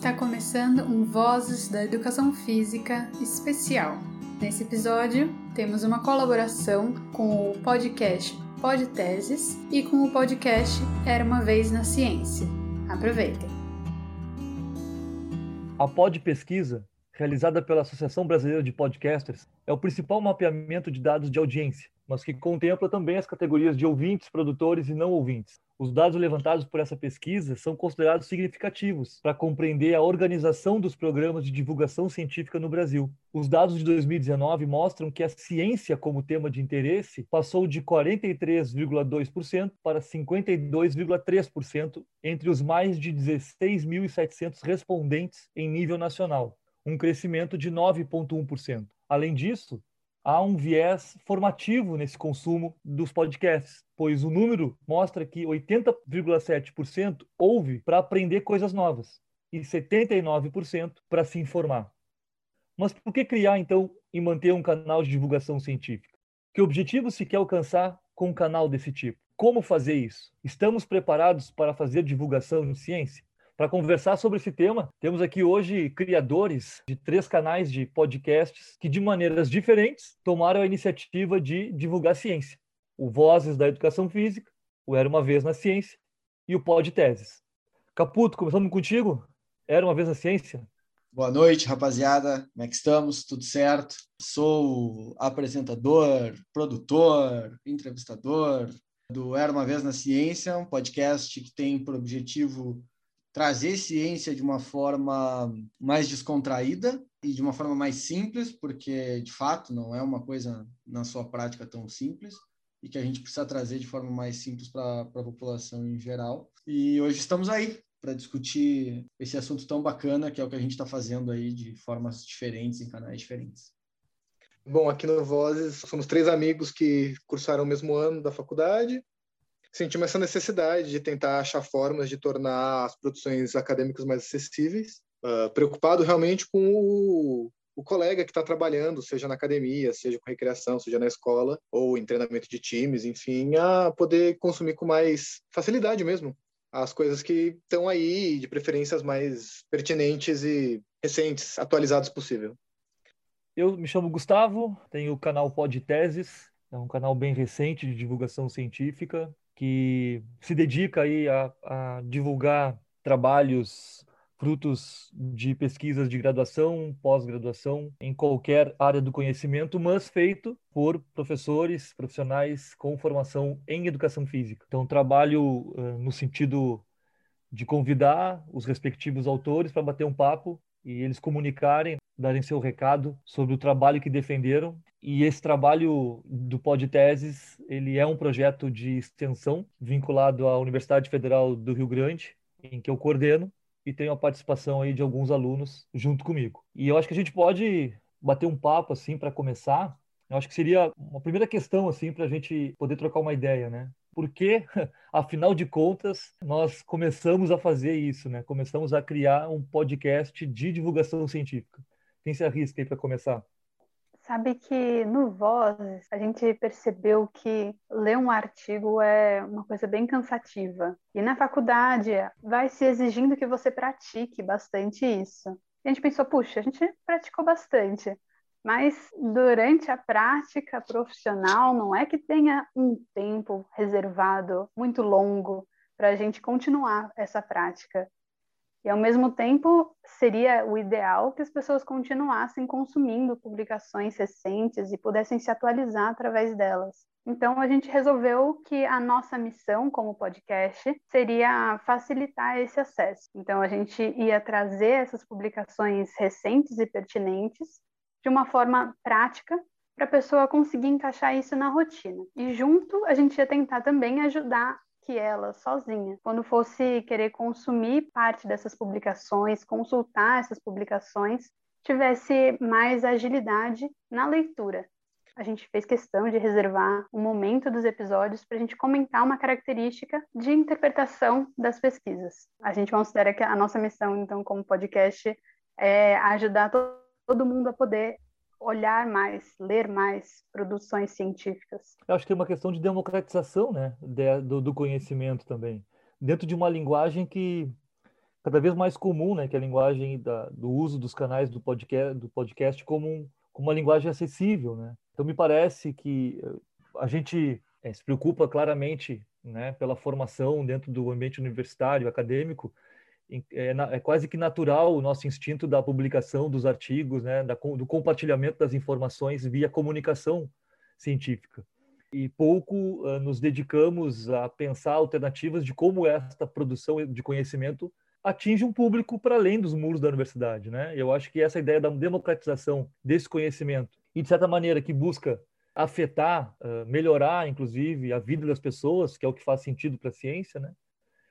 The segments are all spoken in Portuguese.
Está começando um Vozes da Educação Física especial. Nesse episódio, temos uma colaboração com o podcast Podteses e com o podcast Era uma Vez na Ciência. Aproveitem! A Pod Pesquisa, realizada pela Associação Brasileira de Podcasters, é o principal mapeamento de dados de audiência, mas que contempla também as categorias de ouvintes, produtores e não ouvintes. Os dados levantados por essa pesquisa são considerados significativos para compreender a organização dos programas de divulgação científica no Brasil. Os dados de 2019 mostram que a ciência como tema de interesse passou de 43,2% para 52,3% entre os mais de 16.700 respondentes em nível nacional, um crescimento de 9,1%. Além disso, há um viés formativo nesse consumo dos podcasts, pois o número mostra que 80,7% ouve para aprender coisas novas e 79% para se informar. Mas por que criar, então, e manter um canal de divulgação científica? Que objetivo se quer alcançar com um canal desse tipo? Como fazer isso? Estamos preparados para fazer divulgação em ciência? Para conversar sobre esse tema, temos aqui hoje criadores de três canais de podcasts que, de maneiras diferentes, tomaram a iniciativa de divulgar ciência. O Vozes da Educação Física, o Era Uma Vez na Ciência e o Pod Teses. Caputo, começando contigo? Era Uma Vez na Ciência? Boa noite, rapaziada. Como é que estamos? Tudo certo? Sou apresentador, produtor, entrevistador do Era Uma Vez na Ciência, um podcast que tem por objetivo trazer ciência de uma forma mais descontraída e de uma forma mais simples, porque de fato não é uma coisa na sua prática tão simples e que a gente precisa trazer de forma mais simples para a população em geral. E hoje estamos aí para discutir esse assunto tão bacana que é o que a gente está fazendo aí de formas diferentes em canais diferentes. Bom, aqui no Vozes somos três amigos que cursaram o mesmo ano da faculdade sentimos essa necessidade de tentar achar formas de tornar as produções acadêmicas mais acessíveis, uh, preocupado realmente com o, o colega que está trabalhando, seja na academia, seja com recreação, seja na escola, ou em treinamento de times, enfim, a poder consumir com mais facilidade mesmo as coisas que estão aí, de preferências mais pertinentes e recentes, atualizadas possível. Eu me chamo Gustavo, tenho o canal Pod Teses, é um canal bem recente de divulgação científica que se dedica aí a, a divulgar trabalhos frutos de pesquisas de graduação, pós-graduação, em qualquer área do conhecimento, mas feito por professores, profissionais com formação em educação física. Então, trabalho uh, no sentido de convidar os respectivos autores para bater um papo e eles comunicarem, darem seu recado sobre o trabalho que defenderam e esse trabalho do Podteses, ele é um projeto de extensão vinculado à Universidade Federal do Rio Grande, em que eu coordeno e tenho a participação aí de alguns alunos junto comigo. E eu acho que a gente pode bater um papo assim para começar. Eu acho que seria uma primeira questão assim para a gente poder trocar uma ideia, né? Porque, afinal de contas, nós começamos a fazer isso, né? Começamos a criar um podcast de divulgação científica. Quem se arrisca aí para começar? Sabe que no Vozes a gente percebeu que ler um artigo é uma coisa bem cansativa. E na faculdade vai se exigindo que você pratique bastante isso. E a gente pensou, puxa, a gente praticou bastante. Mas durante a prática profissional, não é que tenha um tempo reservado muito longo para a gente continuar essa prática. E, ao mesmo tempo, seria o ideal que as pessoas continuassem consumindo publicações recentes e pudessem se atualizar através delas. Então, a gente resolveu que a nossa missão como podcast seria facilitar esse acesso. Então, a gente ia trazer essas publicações recentes e pertinentes de uma forma prática para a pessoa conseguir encaixar isso na rotina. E junto, a gente ia tentar também ajudar que ela sozinha, quando fosse querer consumir parte dessas publicações, consultar essas publicações, tivesse mais agilidade na leitura. A gente fez questão de reservar um momento dos episódios para a gente comentar uma característica de interpretação das pesquisas. A gente considera que a nossa missão, então, como podcast, é ajudar todo mundo a poder olhar mais, ler mais produções científicas. Eu acho que tem uma questão de democratização, né, de, do, do, conhecimento também, dentro de uma linguagem que cada vez mais comum, né, que é a linguagem da, do uso dos canais do podcast, do podcast como, um, como uma linguagem acessível, né? Então me parece que eh, a gente é, se preocupa claramente, né, pela formação dentro do ambiente universitário, acadêmico, é, é, quase que natural o nosso instinto da publicação dos artigos, né, do compartilhamento das informações via comunicação científica. E pouco uh, nos dedicamos a pensar alternativas de como esta produção de conhecimento atinge um público para além dos muros da universidade, né? Eu acho que essa ideia da democratização desse conhecimento e de certa maneira que busca afetar, uh, melhorar, inclusive, a vida das pessoas, que é o que faz sentido para a ciência, né?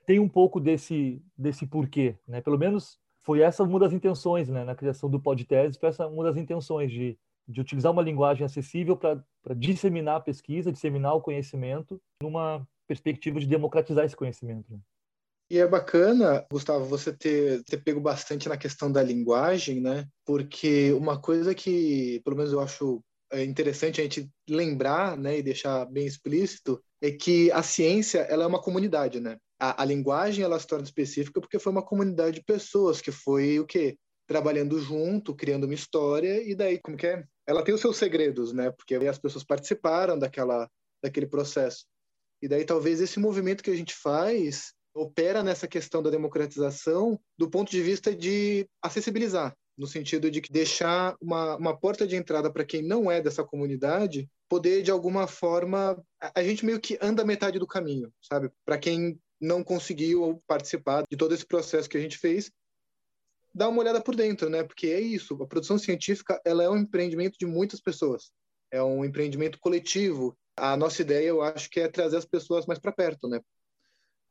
Tem um pouco desse desse porquê, né? Pelo menos foi essa uma das intenções, né? Na criação do Podtese, foi essa uma das intenções de de utilizar uma linguagem acessível para disseminar a pesquisa, disseminar o conhecimento, numa perspectiva de democratizar esse conhecimento. Né? E é bacana, Gustavo, você ter, ter pego bastante na questão da linguagem, né? Porque uma coisa que, pelo menos eu acho é interessante a gente lembrar, né, e deixar bem explícito, é que a ciência ela é uma comunidade, né? A, a linguagem ela se torna específica porque foi uma comunidade de pessoas que foi o quê? Trabalhando junto, criando uma história e daí como que é? Ela tem os seus segredos, né? Porque as pessoas participaram daquela daquele processo. E daí talvez esse movimento que a gente faz opera nessa questão da democratização do ponto de vista de acessibilizar, no sentido de deixar uma, uma porta de entrada para quem não é dessa comunidade poder, de alguma forma, a, a gente meio que anda metade do caminho, sabe? Para quem não conseguiu participar de todo esse processo que a gente fez, dar uma olhada por dentro, né? Porque é isso, a produção científica ela é um empreendimento de muitas pessoas, é um empreendimento coletivo. A nossa ideia, eu acho que é trazer as pessoas mais para perto, né?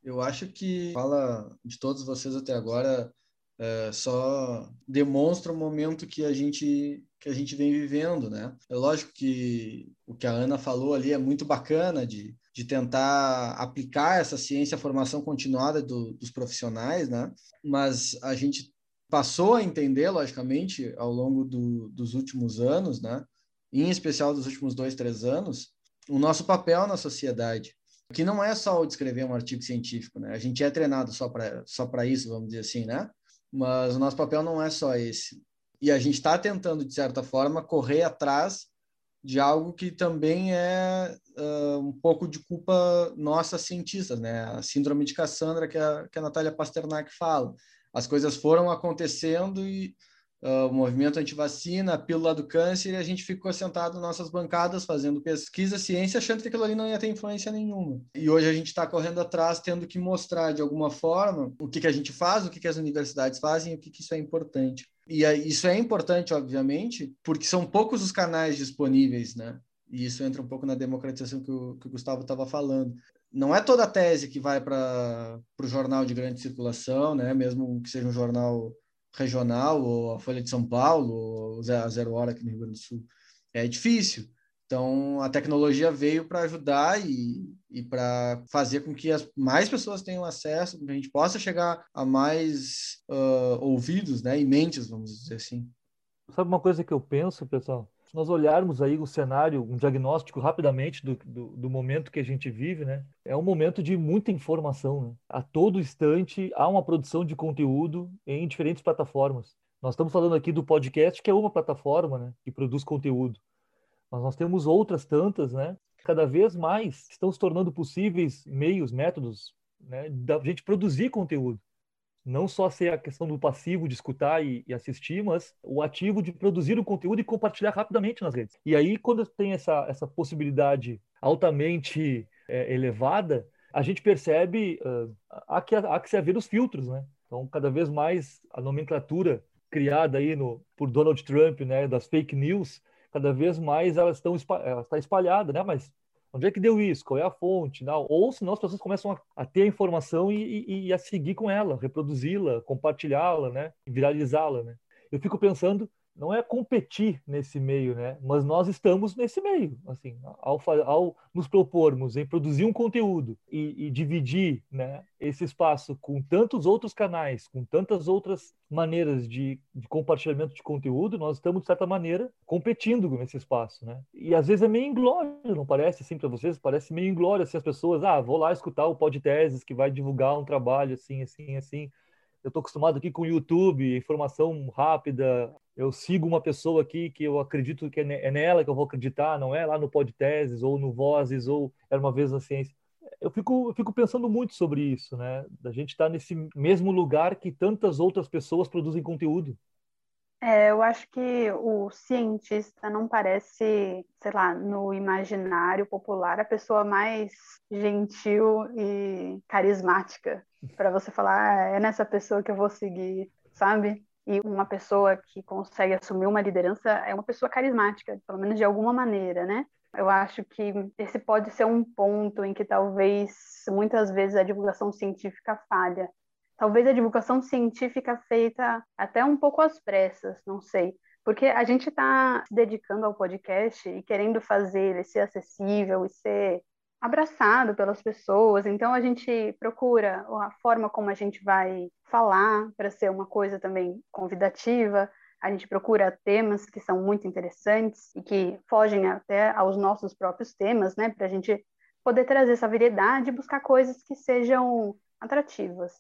Eu acho que fala de todos vocês até agora é, só demonstra o momento que a gente que a gente vem vivendo, né? É lógico que o que a Ana falou ali é muito bacana de, de tentar aplicar essa ciência à formação continuada do, dos profissionais, né? Mas a gente passou a entender, logicamente, ao longo do, dos últimos anos, né? Em especial dos últimos dois, três anos, o nosso papel na sociedade que não é só o de escrever um artigo científico, né? A gente é treinado só para só para isso, vamos dizer assim, né? Mas o nosso papel não é só esse. E a gente está tentando, de certa forma, correr atrás de algo que também é uh, um pouco de culpa nossa cientistas, né? A síndrome de Cassandra que a, que a Natália Pasternak fala. As coisas foram acontecendo e uh, o movimento anti-vacina, a pílula do câncer, e a gente ficou sentado nas nossas bancadas fazendo pesquisa, ciência, achando que aquilo ali não ia ter influência nenhuma. E hoje a gente está correndo atrás, tendo que mostrar de alguma forma o que, que a gente faz, o que, que as universidades fazem e o que, que isso é importante. E isso é importante, obviamente, porque são poucos os canais disponíveis, né? E isso entra um pouco na democratização que o, que o Gustavo estava falando. Não é toda a tese que vai para o jornal de grande circulação, né? mesmo que seja um jornal regional, ou a Folha de São Paulo, ou a Zero Hora aqui no Rio Grande do Sul. É difícil. Então, a tecnologia veio para ajudar e, e para fazer com que as mais pessoas tenham acesso, que a gente possa chegar a mais uh, ouvidos né, e mentes, vamos dizer assim. Sabe uma coisa que eu penso, pessoal? se nós olharmos aí o cenário, um diagnóstico rapidamente do, do, do, momento que a gente vive, né? É um momento de muita informação. Né? A todo instante há uma produção de conteúdo em diferentes plataformas. Nós estamos falando aqui do podcast, que é uma plataforma né, que produz conteúdo. Mas nós temos outras tantas, né? Cada vez mais estão se tornando possíveis meios, métodos, né, da gente produzir conteúdo não só ser a questão do passivo de escutar e, e, assistir, mas o ativo de produzir o conteúdo e compartilhar rapidamente nas redes. E aí, quando tem essa, essa possibilidade altamente é, elevada, a gente percebe uh, há, que, há que se haver os filtros, né? Então, cada vez mais a nomenclatura criada aí no, por Donald Trump, né, das fake news, cada vez mais elas estão ela está espalhada, né? Mas Onde é que deu isso? Qual é a fonte? Não. Ou senão as pessoas começam a, a ter a informação e, e, e, a seguir com ela, reproduzi-la, compartilhá-la, né? viralizá-la. Né? Eu fico pensando não é competir nesse meio, né? Mas nós estamos nesse meio, assim, ao, ao nos propormos em produzir um conteúdo e, e, dividir, né, esse espaço com tantos outros canais, com tantas outras maneiras de, de compartilhamento de conteúdo, nós estamos de certa maneira competindo nesse espaço, né? E às vezes é meio inglório, não parece assim para vocês? Parece meio inglório assim as pessoas, ah, vou lá escutar o podcast que vai divulgar um trabalho assim, assim, assim Eu estou acostumado aqui com o YouTube, informação rápida. Eu sigo uma pessoa aqui que eu acredito que é, é nela que eu vou acreditar, não é lá no Podteses ou no Vozes ou Era Uma Vez na Ciência. Eu fico, eu fico pensando muito sobre isso, né? Da gente estar tá nesse mesmo lugar que tantas outras pessoas produzem conteúdo. É, eu acho que o cientista não parece, sei lá, no imaginário popular, a pessoa mais gentil e carismática para você falar, ah, é nessa pessoa que eu vou seguir, sabe? E uma pessoa que consegue assumir uma liderança é uma pessoa carismática, pelo menos de alguma maneira, né? Eu acho que esse pode ser um ponto em que talvez muitas vezes a divulgação científica falha talvez a divulgação científica feita até um pouco às pressas, não sei. Porque a gente está se dedicando ao podcast e querendo fazer ele ser acessível e ser abraçado pelas pessoas. Então a gente procura a forma como a gente vai falar para ser uma coisa também convidativa. A gente procura temas que são muito interessantes e que fogem até aos nossos próprios temas, né? Para a gente poder trazer essa variedade e buscar coisas que sejam atrativas.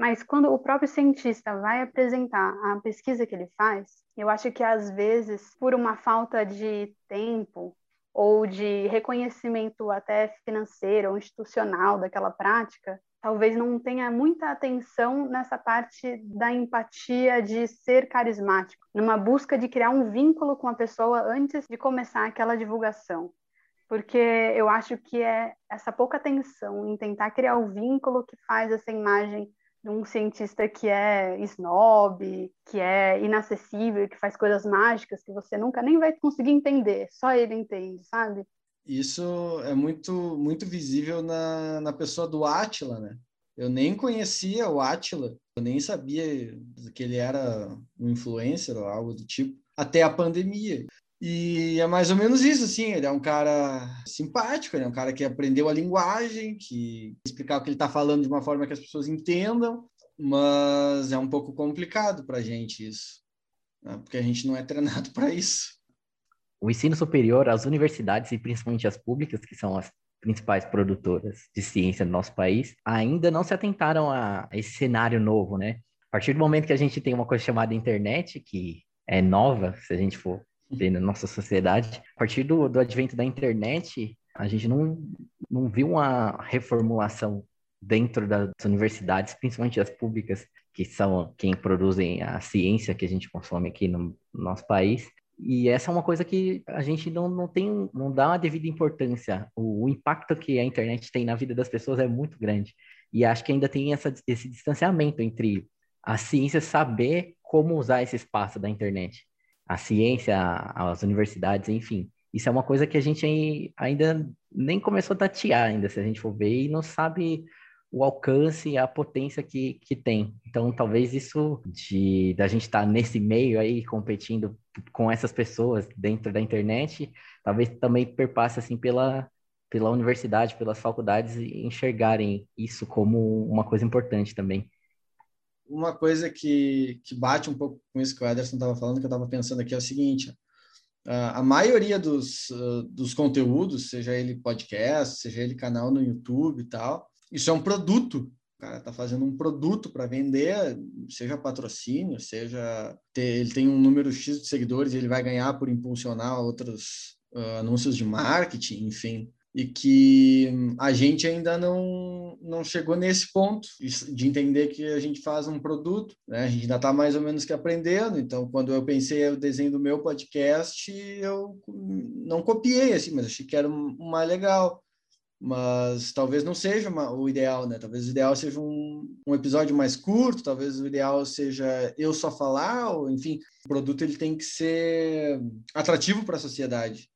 Mas quando o próprio cientista vai apresentar a pesquisa que ele faz, eu acho que às vezes, por uma falta de tempo ou de reconhecimento até financeiro ou institucional daquela prática, talvez não tenha muita atenção nessa parte da empatia de ser carismático, numa busca de criar um vínculo com a pessoa antes de começar aquela divulgação. Porque eu acho que é essa pouca atenção em tentar criar o vínculo que faz essa imagem um cientista que é snob, que é inacessível, que faz coisas mágicas que você nunca nem vai conseguir entender, só ele entende, sabe? Isso é muito muito visível na, na pessoa do Átila, né? Eu nem conhecia o Átila, eu nem sabia que ele era um influencer ou algo do tipo, até a pandemia. E é mais ou menos isso, assim, ele é um cara simpático, ele é um cara que aprendeu a linguagem, que explicar o que ele está falando de uma forma que as pessoas entendam, mas é um pouco complicado para a gente isso, né? porque a gente não é treinado para isso. O ensino superior, as universidades e principalmente as públicas, que são as principais produtoras de ciência do nosso país, ainda não se atentaram a esse cenário novo, né? A partir do momento que a gente tem uma coisa chamada internet, que é nova, se a gente for na nossa sociedade. A partir do, do advento da internet, a gente não, não viu uma reformulação dentro das universidades, principalmente as públicas, que são quem produzem a ciência que a gente consome aqui no, no nosso país. E essa é uma coisa que a gente não, não tem, não dá uma devida importância. O, o, impacto que a internet tem na vida das pessoas é muito grande. E acho que ainda tem essa, esse distanciamento entre a ciência saber como usar esse espaço da internet a ciência, as universidades, enfim. Isso é uma coisa que a gente ainda nem começou a tatear ainda, se a gente for ver, e não sabe o alcance e a potência que, que tem. Então, talvez isso de da gente estar tá nesse meio aí competindo com essas pessoas dentro da internet, talvez também perpasse assim pela pela universidade, pelas faculdades enxergarem isso como uma coisa importante também uma coisa que, que bate um pouco com isso que o Ederson estava falando, que eu estava pensando aqui, é o seguinte: a maioria dos, dos conteúdos, seja ele podcast, seja ele canal no YouTube e tal, isso é um produto. O cara está fazendo um produto para vender, seja patrocínio, seja ter, ele tem um número X de seguidores e ele vai ganhar por impulsionar outros uh, anúncios de marketing, enfim e que a gente ainda não, não chegou nesse ponto de entender que a gente faz um produto, né? A gente ainda está mais ou menos que aprendendo, então quando eu pensei o desenho do meu podcast, eu não copiei assim, mas achei que era um, mais legal. Mas talvez não seja uma, o ideal, né? Talvez o ideal seja um, um episódio mais curto, talvez o ideal seja eu só falar, ou enfim, o produto ele tem que ser atrativo para a sociedade.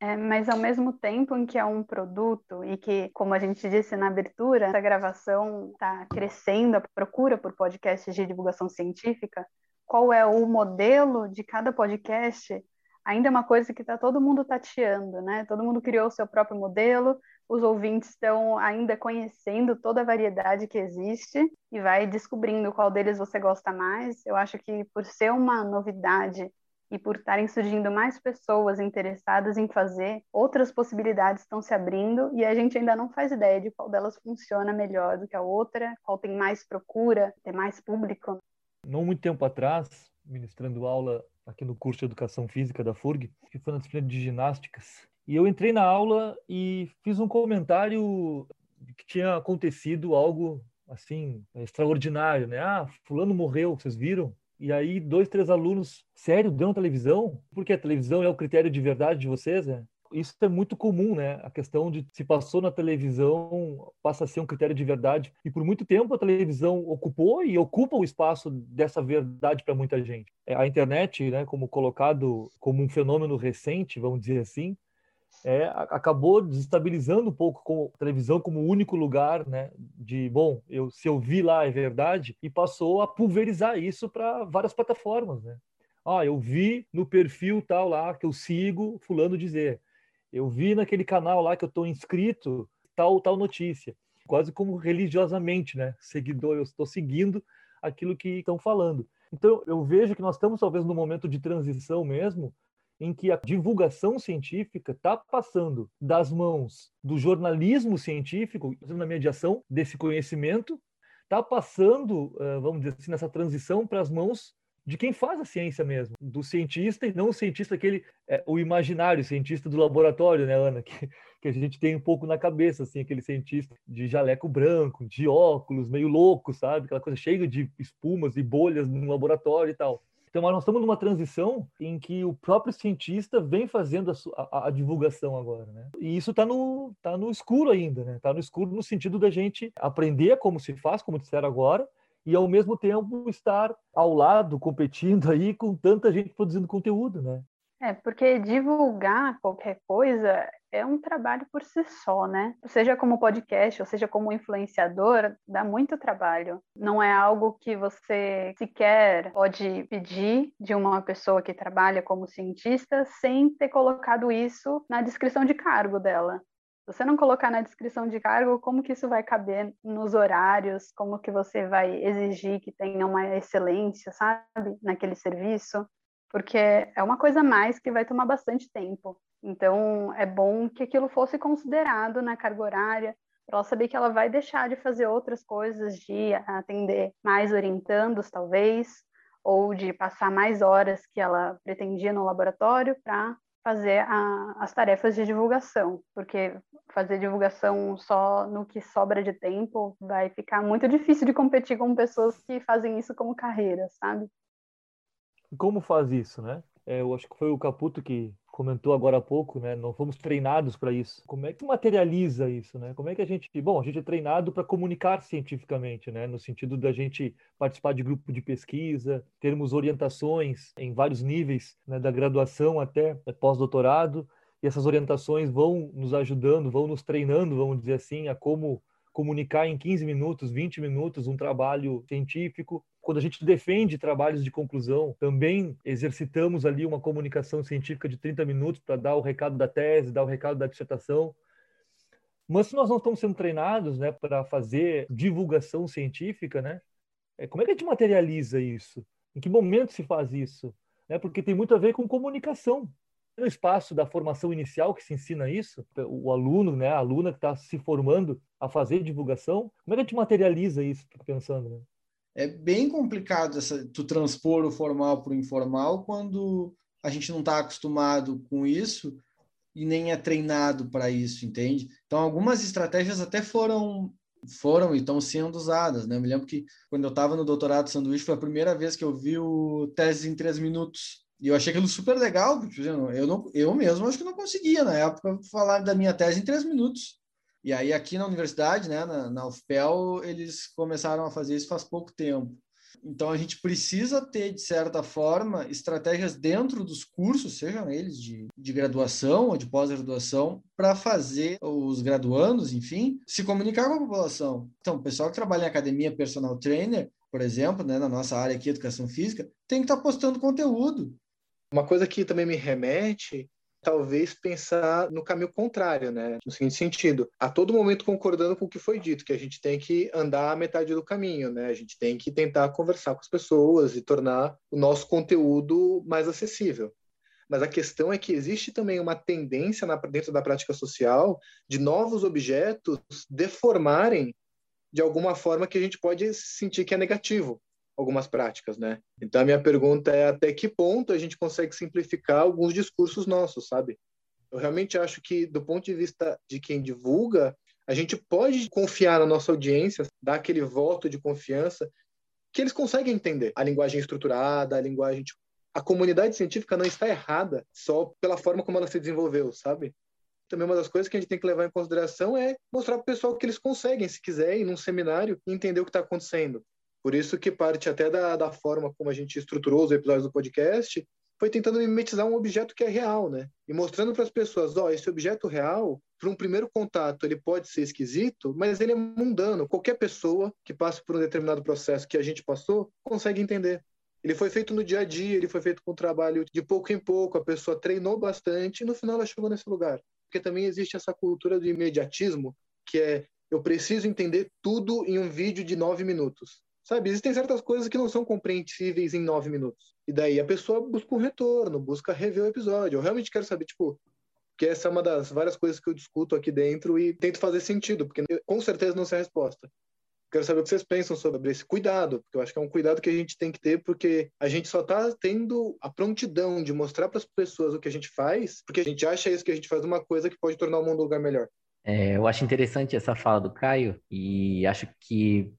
É, mas ao mesmo tempo em que é um produto e que, como a gente disse na abertura, essa gravação está crescendo, a procura por podcasts de divulgação científica, qual é o modelo de cada podcast, ainda é uma coisa que está todo mundo tateando, né? Todo mundo criou o seu próprio modelo, os ouvintes estão ainda conhecendo toda a variedade que existe e vai descobrindo qual deles você gosta mais. Eu acho que por ser uma novidade e por estarem surgindo mais pessoas interessadas em fazer, outras possibilidades estão se abrindo e a gente ainda não faz ideia de qual delas funciona melhor do que a outra, qual tem mais procura, tem mais público. Não muito tempo atrás, ministrando aula aqui no curso de Educação Física da FURG, que foi na disciplina de ginásticas, e eu entrei na aula e fiz um comentário que tinha acontecido algo assim extraordinário, né? Ah, fulano morreu, vocês viram? E aí dois, três alunos, sério, na televisão? Porque a televisão é o critério de verdade de vocês, né? Isso é muito comum, né? A questão de se passou na televisão passa a ser um critério de verdade. E por muito tempo a televisão ocupou e ocupa o espaço dessa verdade para muita gente. É, a internet, né, como colocado como um fenômeno recente, vamos dizer assim, é, acabou desestabilizando um pouco com a televisão como único lugar, né, de bom, eu se eu vi lá é verdade e passou a pulverizar isso para várias plataformas, né? Ah, eu vi no perfil tal lá que eu sigo fulano dizer. Eu vi naquele canal lá que eu estou inscrito tal tal notícia. Quase como religiosamente, né? Seguidor, eu estou seguindo aquilo que estão falando. Então, eu vejo que nós estamos talvez no momento de transição mesmo, em que a divulgação científica está passando das mãos do jornalismo científico, na mediação desse conhecimento, está passando, eh, vamos dizer assim, nessa transição para as mãos de quem faz a ciência mesmo, do cientista e não o cientista aquele, é, o imaginário cientista do laboratório, né, Ana, que, que a gente tem um pouco na cabeça, assim, aquele cientista de jaleco branco, de óculos, meio louco, sabe, aquela coisa cheia de espumas e bolhas no laboratório e tal. Então, nós estamos numa transição em que o próprio cientista vem fazendo a, a, a divulgação agora, né? E isso está no, tá no escuro ainda, né? Está no escuro no sentido da gente aprender como se faz, como disseram agora, e ao mesmo tempo estar ao lado, competindo aí com tanta gente produzindo conteúdo, né? É, porque divulgar qualquer coisa é um trabalho por si só, né? Seja como podcast, ou seja como influenciador, dá muito trabalho. Não é algo que você sequer pode pedir de uma pessoa que trabalha como cientista sem ter colocado isso na descrição de cargo dela. Se você não colocar na descrição de cargo, como que isso vai caber nos horários? Como que você vai exigir que tenha uma excelência, sabe, naquele serviço? porque é uma coisa a mais que vai tomar bastante tempo. Então, é bom que aquilo fosse considerado na carga horária, para ela saber que ela vai deixar de fazer outras coisas, de atender mais orientandos, talvez, ou de passar mais horas que ela pretendia no laboratório para fazer a, as tarefas de divulgação, porque fazer divulgação só no que sobra de tempo vai ficar muito difícil de competir com pessoas que fazem isso como carreira, sabe? como faz isso, né? É, eu acho que foi o Caputo que comentou agora há pouco, né? Não fomos treinados para isso. Como é que materializa isso, né? Como é que a gente, bom, a gente é treinado para comunicar cientificamente, né? No sentido da gente participar de grupo de pesquisa, termos orientações em vários níveis, né? Da graduação até pós-doutorado, e essas orientações vão nos ajudando, vão nos treinando, vamos dizer assim, a como comunicar em 15 minutos, 20 minutos um trabalho científico. Quando a gente defende trabalhos de conclusão, também exercitamos ali uma comunicação científica de 30 minutos para dar o recado da tese, dar o recado da dissertação. Mas se nós não estamos sendo treinados né, para fazer divulgação científica, né, é, como é que a gente materializa isso? Em que momento se faz isso? É porque tem muito a ver com comunicação no espaço da formação inicial que se ensina isso, o aluno, né, a aluna que está se formando a fazer divulgação, como é que a gente materializa isso? Pensando. Né? É bem complicado essa, tu transpor o formal para o informal quando a gente não está acostumado com isso e nem é treinado para isso, entende? Então, algumas estratégias até foram foram e estão sendo usadas, né? Eu me lembro que quando eu estava no doutorado de sanduíche foi a primeira vez que eu vi o tese em três minutos e eu achei aquilo super legal, porque eu, não, eu mesmo acho que não conseguia, na época, falar da minha tese em três minutos. E aí, aqui na universidade, né, na, na UFPEL, eles começaram a fazer isso faz pouco tempo. Então, a gente precisa ter, de certa forma, estratégias dentro dos cursos, sejam eles de, de graduação ou de pós-graduação, para fazer os graduandos, enfim, se comunicar com a população. Então, o pessoal que trabalha em academia, personal trainer, por exemplo, né, na nossa área aqui, educação física, tem que estar tá postando conteúdo. Uma coisa que também me remete talvez pensar no caminho contrário, né? No seguinte sentido, a todo momento concordando com o que foi dito, que a gente tem que andar a metade do caminho, né? A gente tem que tentar conversar com as pessoas e tornar o nosso conteúdo mais acessível. Mas a questão é que existe também uma tendência na, dentro da prática social de novos objetos deformarem de alguma forma que a gente pode sentir que é negativo algumas práticas, né? Então a minha pergunta é até que ponto a gente consegue simplificar alguns discursos nossos, sabe? Eu realmente acho que do ponto de vista de quem divulga, a gente pode confiar na nossa audiência, dar aquele voto de confiança que eles conseguem entender a linguagem estruturada, a linguagem tipo, a comunidade científica não está errada só pela forma como ela se desenvolveu, sabe? Também uma das coisas que a gente tem que levar em consideração é mostrar para o pessoal que eles conseguem, se quiser, ir num seminário e entender o que está acontecendo. Por isso que parte até da, da forma como a gente estruturou os episódios do podcast foi tentando mimetizar um objeto que é real, né? E mostrando para as pessoas, ó, esse objeto real, para um primeiro contato, ele pode ser esquisito, mas ele é mundano. Qualquer pessoa que passe por um determinado processo que a gente passou consegue entender. Ele foi feito no dia a dia, ele foi feito com trabalho de pouco em pouco, a pessoa treinou bastante e no final ela chegou nesse lugar. Porque também existe essa cultura do imediatismo, que é eu preciso entender tudo em um vídeo de nove minutos. Sabe, existem certas coisas que não são compreensíveis em nove minutos. E daí a pessoa busca um retorno, busca rever o episódio. Eu realmente quero saber, tipo, que essa é uma das várias coisas que eu discuto aqui dentro e tento fazer sentido, porque com certeza não sei a resposta. Quero saber o que vocês pensam sobre esse cuidado, porque eu acho que é um cuidado que a gente tem que ter, porque a gente só está tendo a prontidão de mostrar para as pessoas o que a gente faz, porque a gente acha isso que a gente faz uma coisa que pode tornar o mundo um lugar melhor. É, eu acho interessante essa fala do Caio e acho que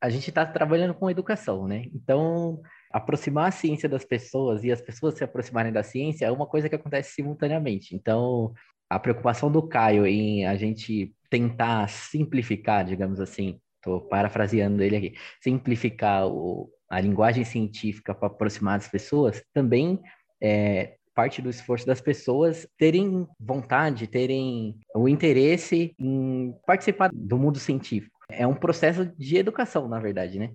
a gente está trabalhando com educação, né? Então, aproximar a ciência das pessoas e as pessoas se aproximarem da ciência é uma coisa que acontece simultaneamente. Então, a preocupação do Caio em a gente tentar simplificar, digamos assim, estou parafraseando ele aqui, simplificar o, a linguagem científica para aproximar as pessoas, também é parte do esforço das pessoas terem vontade, terem o interesse em participar do mundo científico. É um processo de educação, na verdade, né?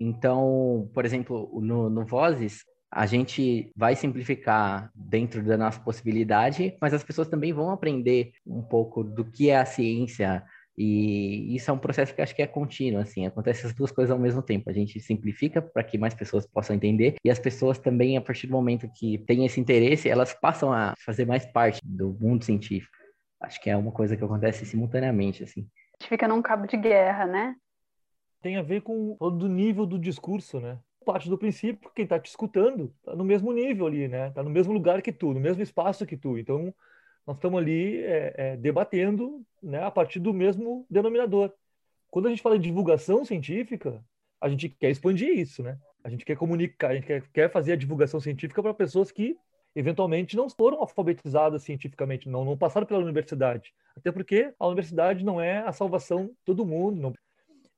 Então, por exemplo, no, no Vozes, a gente vai simplificar dentro da nossa possibilidade, mas as pessoas também vão aprender um pouco do que é a ciência, e isso é um processo que acho que é contínuo, assim, acontece as duas coisas ao mesmo tempo. A gente simplifica para que mais pessoas possam entender, e as pessoas também, a partir do momento que têm esse interesse, elas passam a fazer mais parte do mundo científico. Acho que é uma coisa que acontece simultaneamente, assim gente fica num cabo de guerra, né? Tem a ver com o nível do discurso, né? Parte do princípio que quem está te escutando está no mesmo nível ali, né? Está no mesmo lugar que tu, no mesmo espaço que tu. Então, nós estamos ali é, é, debatendo né, a partir do mesmo denominador. Quando a gente fala de divulgação científica, a gente quer expandir isso, né? A gente quer comunicar, a gente quer, quer fazer a divulgação científica para pessoas que eventualmente não foram alfabetizadas cientificamente, não, não passaram pela universidade. Até porque a universidade não é a salvação de todo mundo. Não.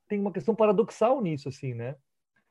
Tem uma questão paradoxal nisso, assim, né?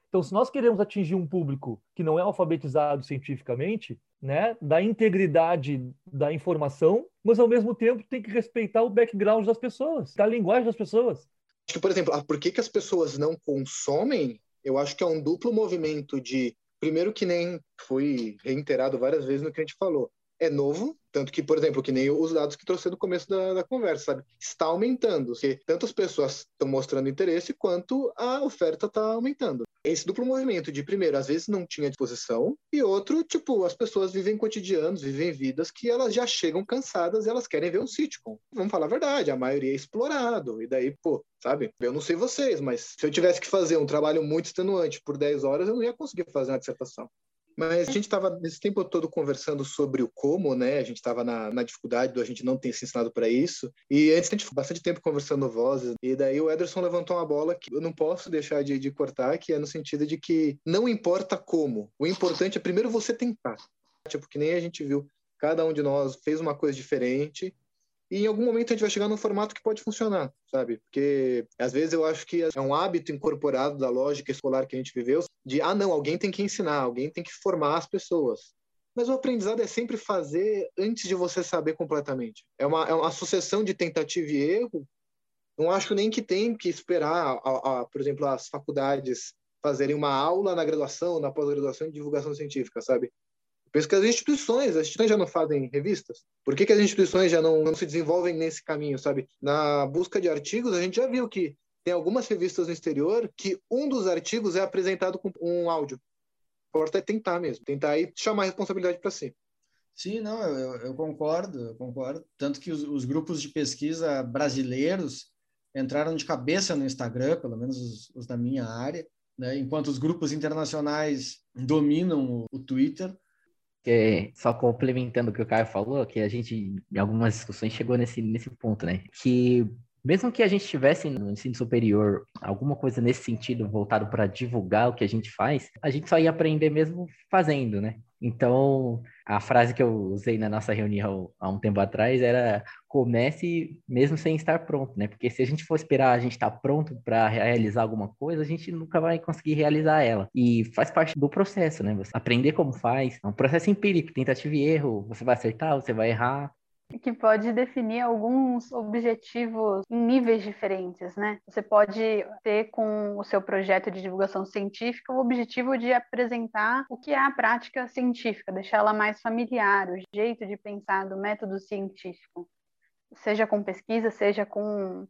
Então, se nós queremos atingir um público que não é alfabetizado cientificamente, né, da integridade da informação, mas ao mesmo tempo tem que respeitar o background das pessoas, da linguagem das pessoas. Acho que, por exemplo, ah, por que, que as pessoas não consomem? Eu acho que é um duplo movimento de Primeiro que nem foi reiterado várias vezes no que a gente falou. É novo, tanto que, por exemplo, que nem os dados que trouxe no começo da, da conversa, sabe? Está aumentando, porque tantas pessoas estão mostrando interesse quanto a oferta está aumentando esse duplo movimento de, primeiro, às vezes não tinha disposição, e outro, tipo, as pessoas vivem cotidianos, vivem vidas que elas já chegam cansadas e elas querem ver um sitcom. Vamos falar a verdade, a maioria é explorado, e daí, pô, sabe? Eu não sei vocês, mas se eu tivesse que fazer um trabalho muito extenuante por 10 horas, eu não ia conseguir fazer uma dissertação. Mas a gente estava nesse tempo todo conversando sobre o como, né? A gente estava na, na, dificuldade do a gente não ter se ensinado para isso. E antes a gente bastante tempo conversando vozes. E daí o Ederson levantou uma bola que eu não posso deixar de, de cortar, que é no sentido de que não importa como. O importante é primeiro você tentar. Tipo, que nem a gente viu. Cada um de nós fez uma coisa diferente e em algum momento a gente vai chegar num formato que pode funcionar, sabe? Porque às vezes eu acho que é um hábito incorporado da lógica escolar que a gente viveu de, ah, não, alguém tem que ensinar, alguém tem que formar as pessoas. Mas o aprendizado é sempre fazer antes de você saber completamente. É uma, é uma sucessão de tentativa e erro. Não acho nem que tem que esperar, a, a, por exemplo, as faculdades fazerem uma aula na graduação, na pós-graduação de divulgação científica, sabe? Penso que as instituições, as instituições já não fazem revistas. Por que, que as instituições já não, não se desenvolvem nesse caminho, sabe? Na busca de artigos, a gente já viu que tem algumas revistas no exterior que um dos artigos é apresentado com um áudio. Importa é tentar mesmo, tentar e chamar a responsabilidade para si. Sim, não, eu, eu, concordo, eu concordo. Tanto que os, os, grupos de pesquisa brasileiros entraram de cabeça no Instagram, pelo menos os, os da minha área, né? enquanto os grupos internacionais dominam o, o Twitter. Só complementando o que o Caio falou, que a gente, em algumas discussões, chegou nesse, nesse ponto, né? Que mesmo que a gente tivesse no ensino superior alguma coisa nesse sentido voltado para divulgar o que a gente faz, a gente só ia aprender mesmo fazendo, né? Então, a frase que eu usei na nossa reunião há um tempo atrás era comece mesmo sem estar pronto, né? Porque se a gente for esperar a gente estar tá pronto para realizar alguma coisa, a gente nunca vai conseguir realizar ela. E faz parte do processo, né? Você aprender como faz, é um processo empírico, tentativa e erro, você vai acertar, você vai errar, que pode definir alguns objetivos em níveis diferentes, né? Você pode ter com o seu projeto de divulgação científica o objetivo de apresentar o que é a prática científica, deixar ela mais familiar, o jeito de pensar do método científico, seja com pesquisa, seja com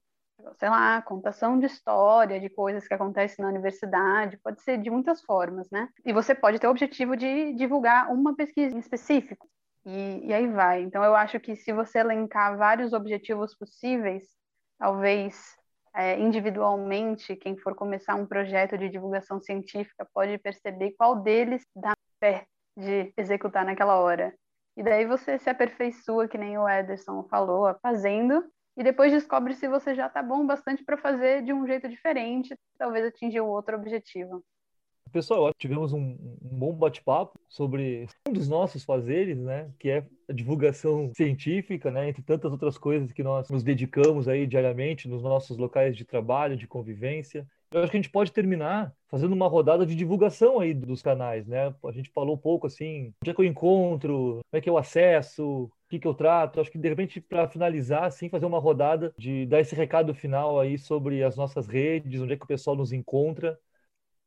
sei lá, contação de história, de coisas que acontecem na universidade, pode ser de muitas formas, né? E você pode ter o objetivo de divulgar uma pesquisa em específico. E, e aí vai. Então, eu acho que se você elencar vários objetivos possíveis, talvez é, individualmente, quem for começar um projeto de divulgação científica pode perceber qual deles dá pé de executar naquela hora. E daí você se aperfeiçoa, que nem o Ederson falou, fazendo, e depois descobre se você já está bom bastante para fazer de um jeito diferente, talvez atingir outro objetivo. Pessoal, tivemos um, um bom bate-papo sobre um dos nossos fazeres, né, que é a divulgação científica, né, entre tantas outras coisas que nós nos dedicamos aí diariamente nos nossos locais de trabalho, de convivência. Eu acho que a gente pode terminar fazendo uma rodada de divulgação aí dos canais, né? A gente falou um pouco assim, onde é que eu encontro, como é que eu acesso, o que, que eu trato. Acho que de repente para finalizar, assim, fazer uma rodada de dar esse recado final aí sobre as nossas redes, onde é que o pessoal nos encontra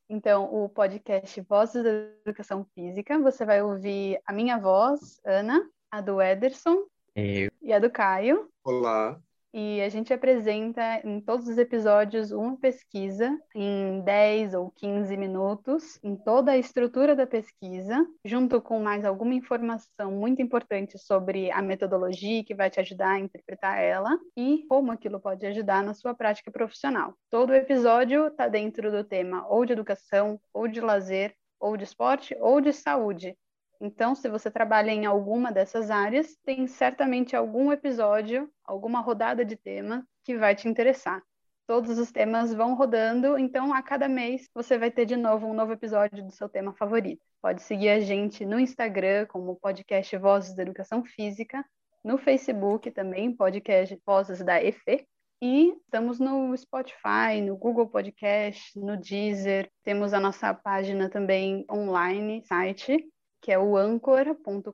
então, o podcast Vozes da Educação Física, você vai ouvir a minha voz, Ana, a do Ederson Eu. e a do Caio. Olá e a gente apresenta em todos os episódios uma pesquisa em 10 ou 15 minutos, em toda a estrutura da pesquisa, junto com mais alguma informação muito importante sobre a metodologia que vai te ajudar a interpretar ela e como aquilo pode ajudar na sua prática profissional. Todo episódio está dentro do tema ou de educação, ou de lazer, ou de esporte, ou de saúde. Então, se você trabalha em alguma dessas áreas, tem certamente algum episódio, alguma rodada de tema que vai te interessar. Todos os temas vão rodando, então a cada mês você vai ter de novo um novo episódio do seu tema favorito. Pode seguir a gente no Instagram como podcast Vozes da Educação Física, no Facebook também, podcast Vozes da EFE, e estamos no Spotify, no Google Podcast, no Deezer. Temos a nossa página também online, site, que é o anchor.fm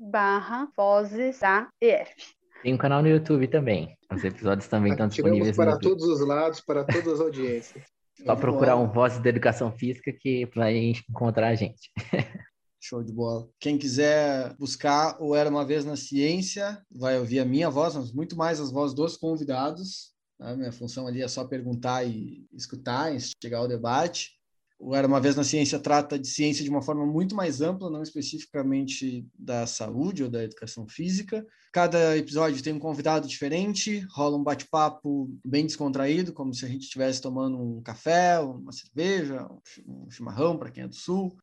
barra vozes da EF. Tem um canal no YouTube também. Os episódios também estão disponíveis para todos os lados, para todas as audiências. Só procurar um Vozes da Educação Física que vai encontrar a gente. Show de bola. Quem quiser buscar o Era Uma Vez na Ciência, vai ouvir a minha voz, mas muito mais as vozes dos convidados. A minha função ali é só perguntar e escutar, chegar ao debate o Era Uma Vez na Ciência trata de ciência de uma forma muito mais ampla, não especificamente da saúde ou da educação física. Cada episódio tem um convidado diferente, rola um bate-papo bem descontraído, como se a gente estivesse tomando um café, uma cerveja, um chimarrão para quem é do Sul.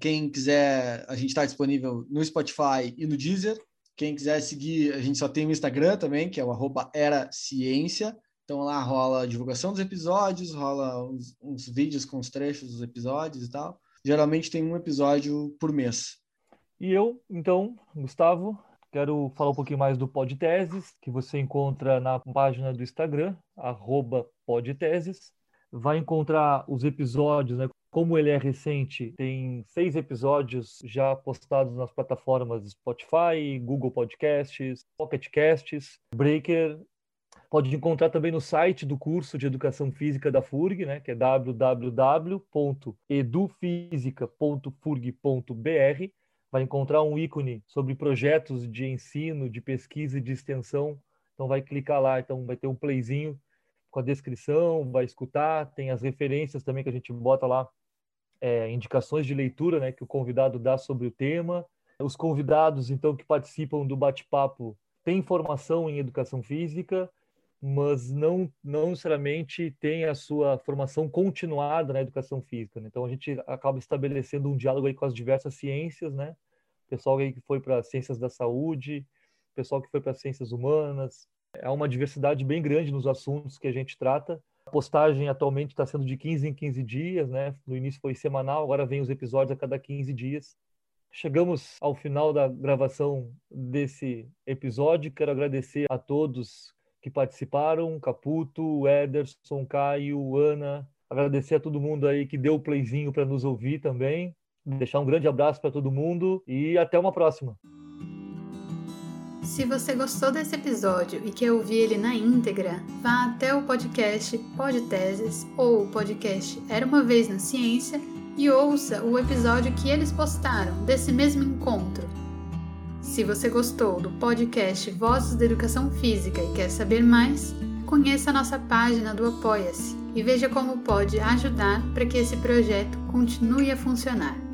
Quem quiser, a gente está disponível no Spotify e no Deezer. Quem quiser seguir, a gente só tem o Instagram também, que é o arroba Era Ciência. Então lá rola a divulgação dos episódios, rola uns, uns, vídeos com os trechos dos episódios e tal. Geralmente tem um episódio por mês. E eu, então, Gustavo, quero falar um pouquinho mais do Podteses, que você encontra na página do Instagram, podteses. Vai encontrar os episódios, né? Como ele é recente, tem seis episódios já postados nas plataformas Spotify, Google Podcasts, Pocket Casts, Breaker Pode encontrar também no site do curso de Educação Física da FURG, né, que é www.edufisica.furg.br. vai encontrar um ícone sobre projetos de ensino, de pesquisa e de extensão. Então vai clicar lá, então vai ter um playzinho com a descrição, vai escutar, tem as referências também que a gente bota lá, é, indicações de leitura, né, que o convidado dá sobre o tema. Os convidados, então, que participam do bate-papo têm formação em educação física, mas não, não necessariamente tem a sua formação continuada na educação física. Né? Então, a gente acaba estabelecendo um diálogo aí com as diversas ciências, né? Pessoal aí que foi para ciências da saúde, pessoal que foi para ciências humanas. É uma diversidade bem grande nos assuntos que a gente trata. A postagem atualmente está sendo de 15 em 15 dias, né? No início foi semanal, agora vem os episódios a cada 15 dias. Chegamos ao final da gravação desse episódio. Quero agradecer a todos que participaram, Caputo, Ederson, Caio, Ana. Agradecer a todo mundo aí que deu o playzinho para nos ouvir também. Deixar um grande abraço para todo mundo e até uma próxima. Se você gostou desse episódio e quer ouvir ele na íntegra, vá até o podcast Podteses ou o podcast Era uma Vez na Ciência e ouça o episódio que eles postaram desse mesmo encontro. Se você gostou do podcast Vozes da Educação Física e quer saber mais, conheça a nossa página do Apoia-se e veja como pode ajudar para que esse projeto continue a funcionar.